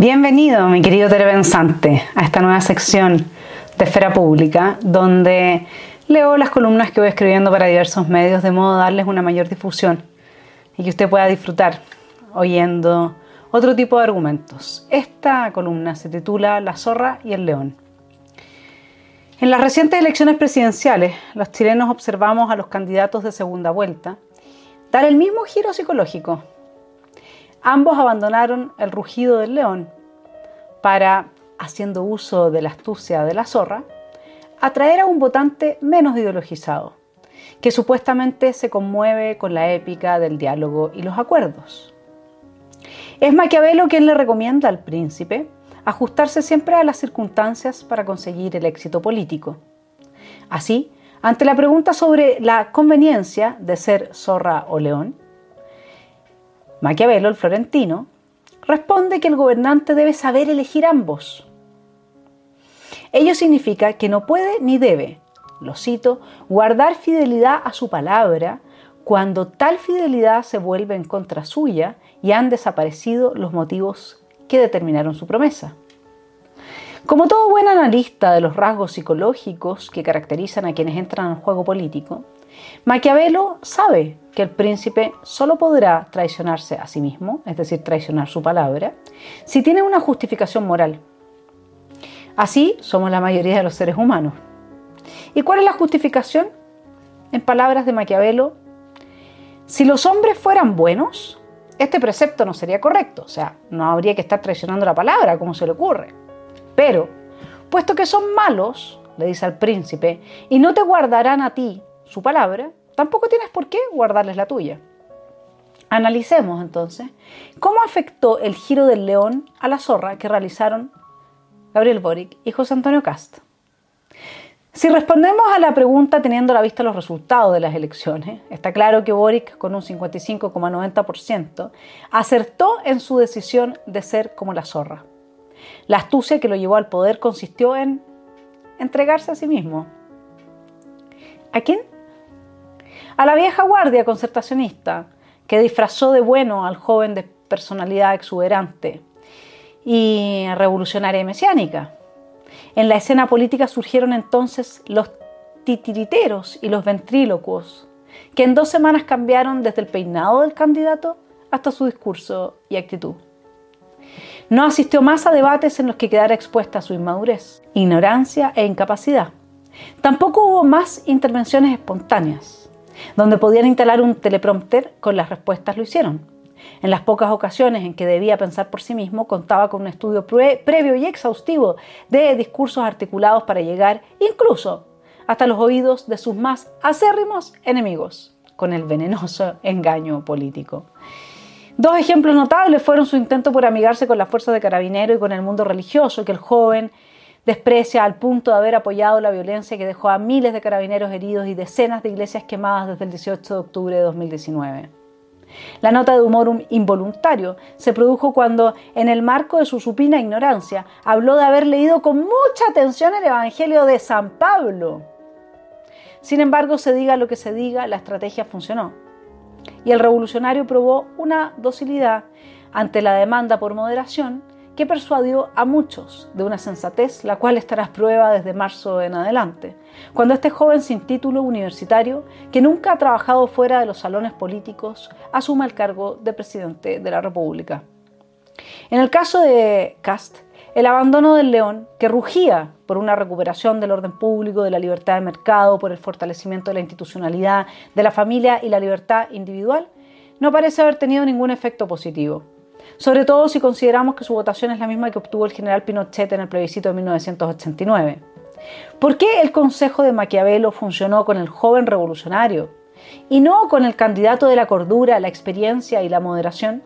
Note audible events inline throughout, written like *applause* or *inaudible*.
Bienvenido, mi querido televensante, a esta nueva sección de Esfera Pública, donde leo las columnas que voy escribiendo para diversos medios de modo a darles una mayor difusión y que usted pueda disfrutar oyendo otro tipo de argumentos. Esta columna se titula La zorra y el león. En las recientes elecciones presidenciales, los chilenos observamos a los candidatos de segunda vuelta dar el mismo giro psicológico. Ambos abandonaron el rugido del león para, haciendo uso de la astucia de la zorra, atraer a un votante menos ideologizado, que supuestamente se conmueve con la épica del diálogo y los acuerdos. Es Maquiavelo quien le recomienda al príncipe ajustarse siempre a las circunstancias para conseguir el éxito político. Así, ante la pregunta sobre la conveniencia de ser zorra o león, Maquiavelo, el florentino, responde que el gobernante debe saber elegir ambos. Ello significa que no puede ni debe, lo cito, guardar fidelidad a su palabra cuando tal fidelidad se vuelve en contra suya y han desaparecido los motivos que determinaron su promesa. Como todo buen analista de los rasgos psicológicos que caracterizan a quienes entran al juego político, Maquiavelo sabe que el príncipe solo podrá traicionarse a sí mismo, es decir, traicionar su palabra, si tiene una justificación moral. Así somos la mayoría de los seres humanos. ¿Y cuál es la justificación? En palabras de Maquiavelo, si los hombres fueran buenos, este precepto no sería correcto, o sea, no habría que estar traicionando la palabra, como se le ocurre. Pero, puesto que son malos, le dice al príncipe, y no te guardarán a ti su palabra, tampoco tienes por qué guardarles la tuya. Analicemos entonces cómo afectó el giro del león a la zorra que realizaron Gabriel Boric y José Antonio Cast. Si respondemos a la pregunta teniendo a la vista los resultados de las elecciones, está claro que Boric, con un 55,90%, acertó en su decisión de ser como la zorra. La astucia que lo llevó al poder consistió en entregarse a sí mismo. ¿A quién? A la vieja guardia concertacionista, que disfrazó de bueno al joven de personalidad exuberante y revolucionaria y mesiánica. En la escena política surgieron entonces los titiriteros y los ventrílocuos, que en dos semanas cambiaron desde el peinado del candidato hasta su discurso y actitud. No asistió más a debates en los que quedara expuesta su inmadurez, ignorancia e incapacidad. Tampoco hubo más intervenciones espontáneas, donde podían instalar un teleprompter con las respuestas lo hicieron. En las pocas ocasiones en que debía pensar por sí mismo, contaba con un estudio previo y exhaustivo de discursos articulados para llegar incluso hasta los oídos de sus más acérrimos enemigos, con el venenoso engaño político. Dos ejemplos notables fueron su intento por amigarse con las fuerzas de carabinero y con el mundo religioso, que el joven desprecia al punto de haber apoyado la violencia que dejó a miles de carabineros heridos y decenas de iglesias quemadas desde el 18 de octubre de 2019. La nota de humor involuntario se produjo cuando, en el marco de su supina ignorancia, habló de haber leído con mucha atención el Evangelio de San Pablo. Sin embargo, se diga lo que se diga, la estrategia funcionó y el revolucionario probó una docilidad ante la demanda por moderación que persuadió a muchos de una sensatez, la cual estará a prueba desde marzo en adelante, cuando este joven sin título universitario, que nunca ha trabajado fuera de los salones políticos, asuma el cargo de presidente de la República. En el caso de Cast, el abandono del león, que rugía por una recuperación del orden público, de la libertad de mercado, por el fortalecimiento de la institucionalidad, de la familia y la libertad individual, no parece haber tenido ningún efecto positivo. Sobre todo si consideramos que su votación es la misma que obtuvo el general Pinochet en el plebiscito de 1989. ¿Por qué el consejo de Maquiavelo funcionó con el joven revolucionario y no con el candidato de la cordura, la experiencia y la moderación?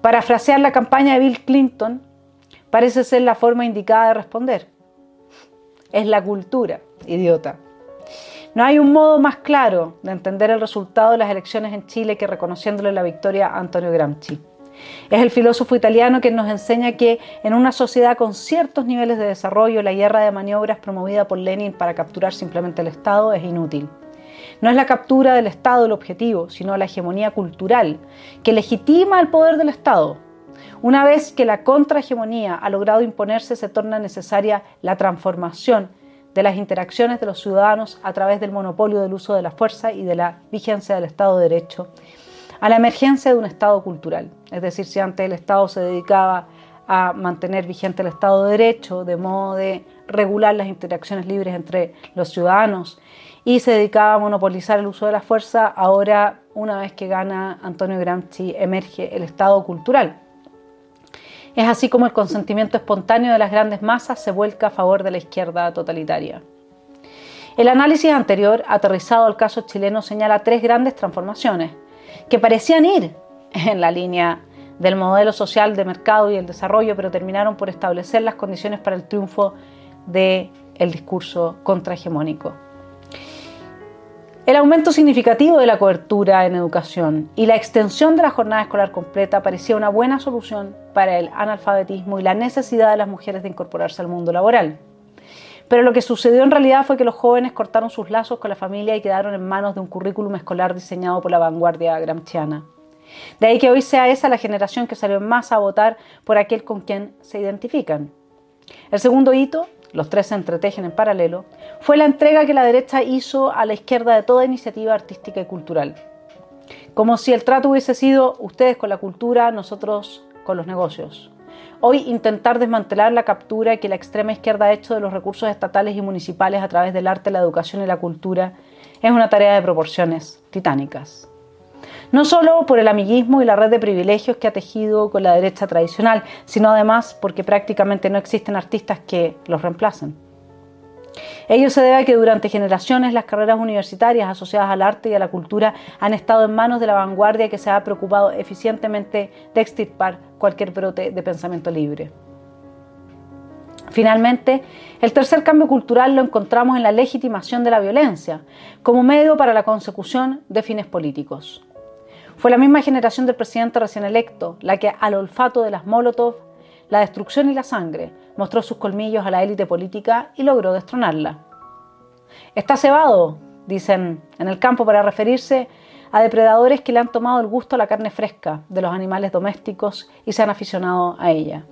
Para frasear la campaña de Bill Clinton, parece ser la forma indicada de responder. Es la cultura, idiota. No hay un modo más claro de entender el resultado de las elecciones en Chile que reconociéndole la victoria a Antonio Gramsci. Es el filósofo italiano quien nos enseña que en una sociedad con ciertos niveles de desarrollo la guerra de maniobras promovida por Lenin para capturar simplemente el Estado es inútil. No es la captura del Estado el objetivo, sino la hegemonía cultural que legitima el poder del Estado Una vez que la contrahegemonía ha logrado imponerse, se torna necesaria la transformación de las interacciones de los ciudadanos a través del monopolio del uso de la fuerza y de la vigencia del Estado de Derecho, a la emergencia de un Estado cultural. Es decir, si antes el Estado se dedicaba a mantener vigente el Estado de Derecho, de modo de regular las interacciones libres entre los ciudadanos, y se dedicaba a monopolizar el uso de la fuerza, ahora, una vez que gana Antonio Gramsci, emerge el Estado cultural. Es así como el consentimiento espontáneo de las grandes masas se vuelca a favor de la izquierda totalitaria. El análisis anterior, aterrizado al caso chileno, señala tres grandes transformaciones que parecían ir *laughs* en la línea del modelo social de mercado y el desarrollo, pero terminaron por establecer las condiciones para el triunfo del discurso contrahegemónico. El aumento significativo de la cobertura en educación y la extensión de la jornada escolar completa parecía una buena solución para el analfabetismo y la necesidad de las mujeres de incorporarse al mundo laboral. Pero lo que sucedió en realidad fue que los jóvenes cortaron sus lazos con la familia y quedaron en manos de un currículum escolar diseñado por la vanguardia gramsciana. De ahí que hoy sea esa la generación que salió más a votar por aquel con quien se identifican. El segundo hito los tres se entretejen en paralelo, fue la entrega que la derecha hizo a la izquierda de toda iniciativa artística y cultural. Como si el trato hubiese sido ustedes con la cultura, nosotros con los negocios. Hoy intentar desmantelar la captura que la extrema izquierda ha hecho de los recursos estatales y municipales a través del arte, la educación y la cultura es una tarea de proporciones titánicas no solo por el amiguismo y la red de privilegios que ha tejido con la derecha tradicional, sino además porque prácticamente no existen artistas que los reemplacen. Ello se debe a que durante generaciones las carreras universitarias asociadas al arte y a la cultura han estado en manos de la vanguardia que se ha preocupado eficientemente de extirpar cualquier brote de pensamiento libre. Finalmente, el tercer cambio cultural lo encontramos en la legitimación de la violencia como medio para la consecución de fines políticos. Fue la misma generación del presidente recién electo la que al olfato de las Molotov, la destrucción y la sangre mostró sus colmillos a la élite política y logró destronarla. Está cebado, dicen en el campo para referirse a depredadores que le han tomado el gusto a la carne fresca de los animales domésticos y se han aficionado a ella.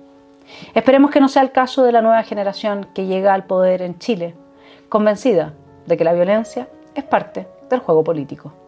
Esperemos que no sea el caso de la nueva generación que llega al poder en Chile, convencida de que la violencia es parte del juego político.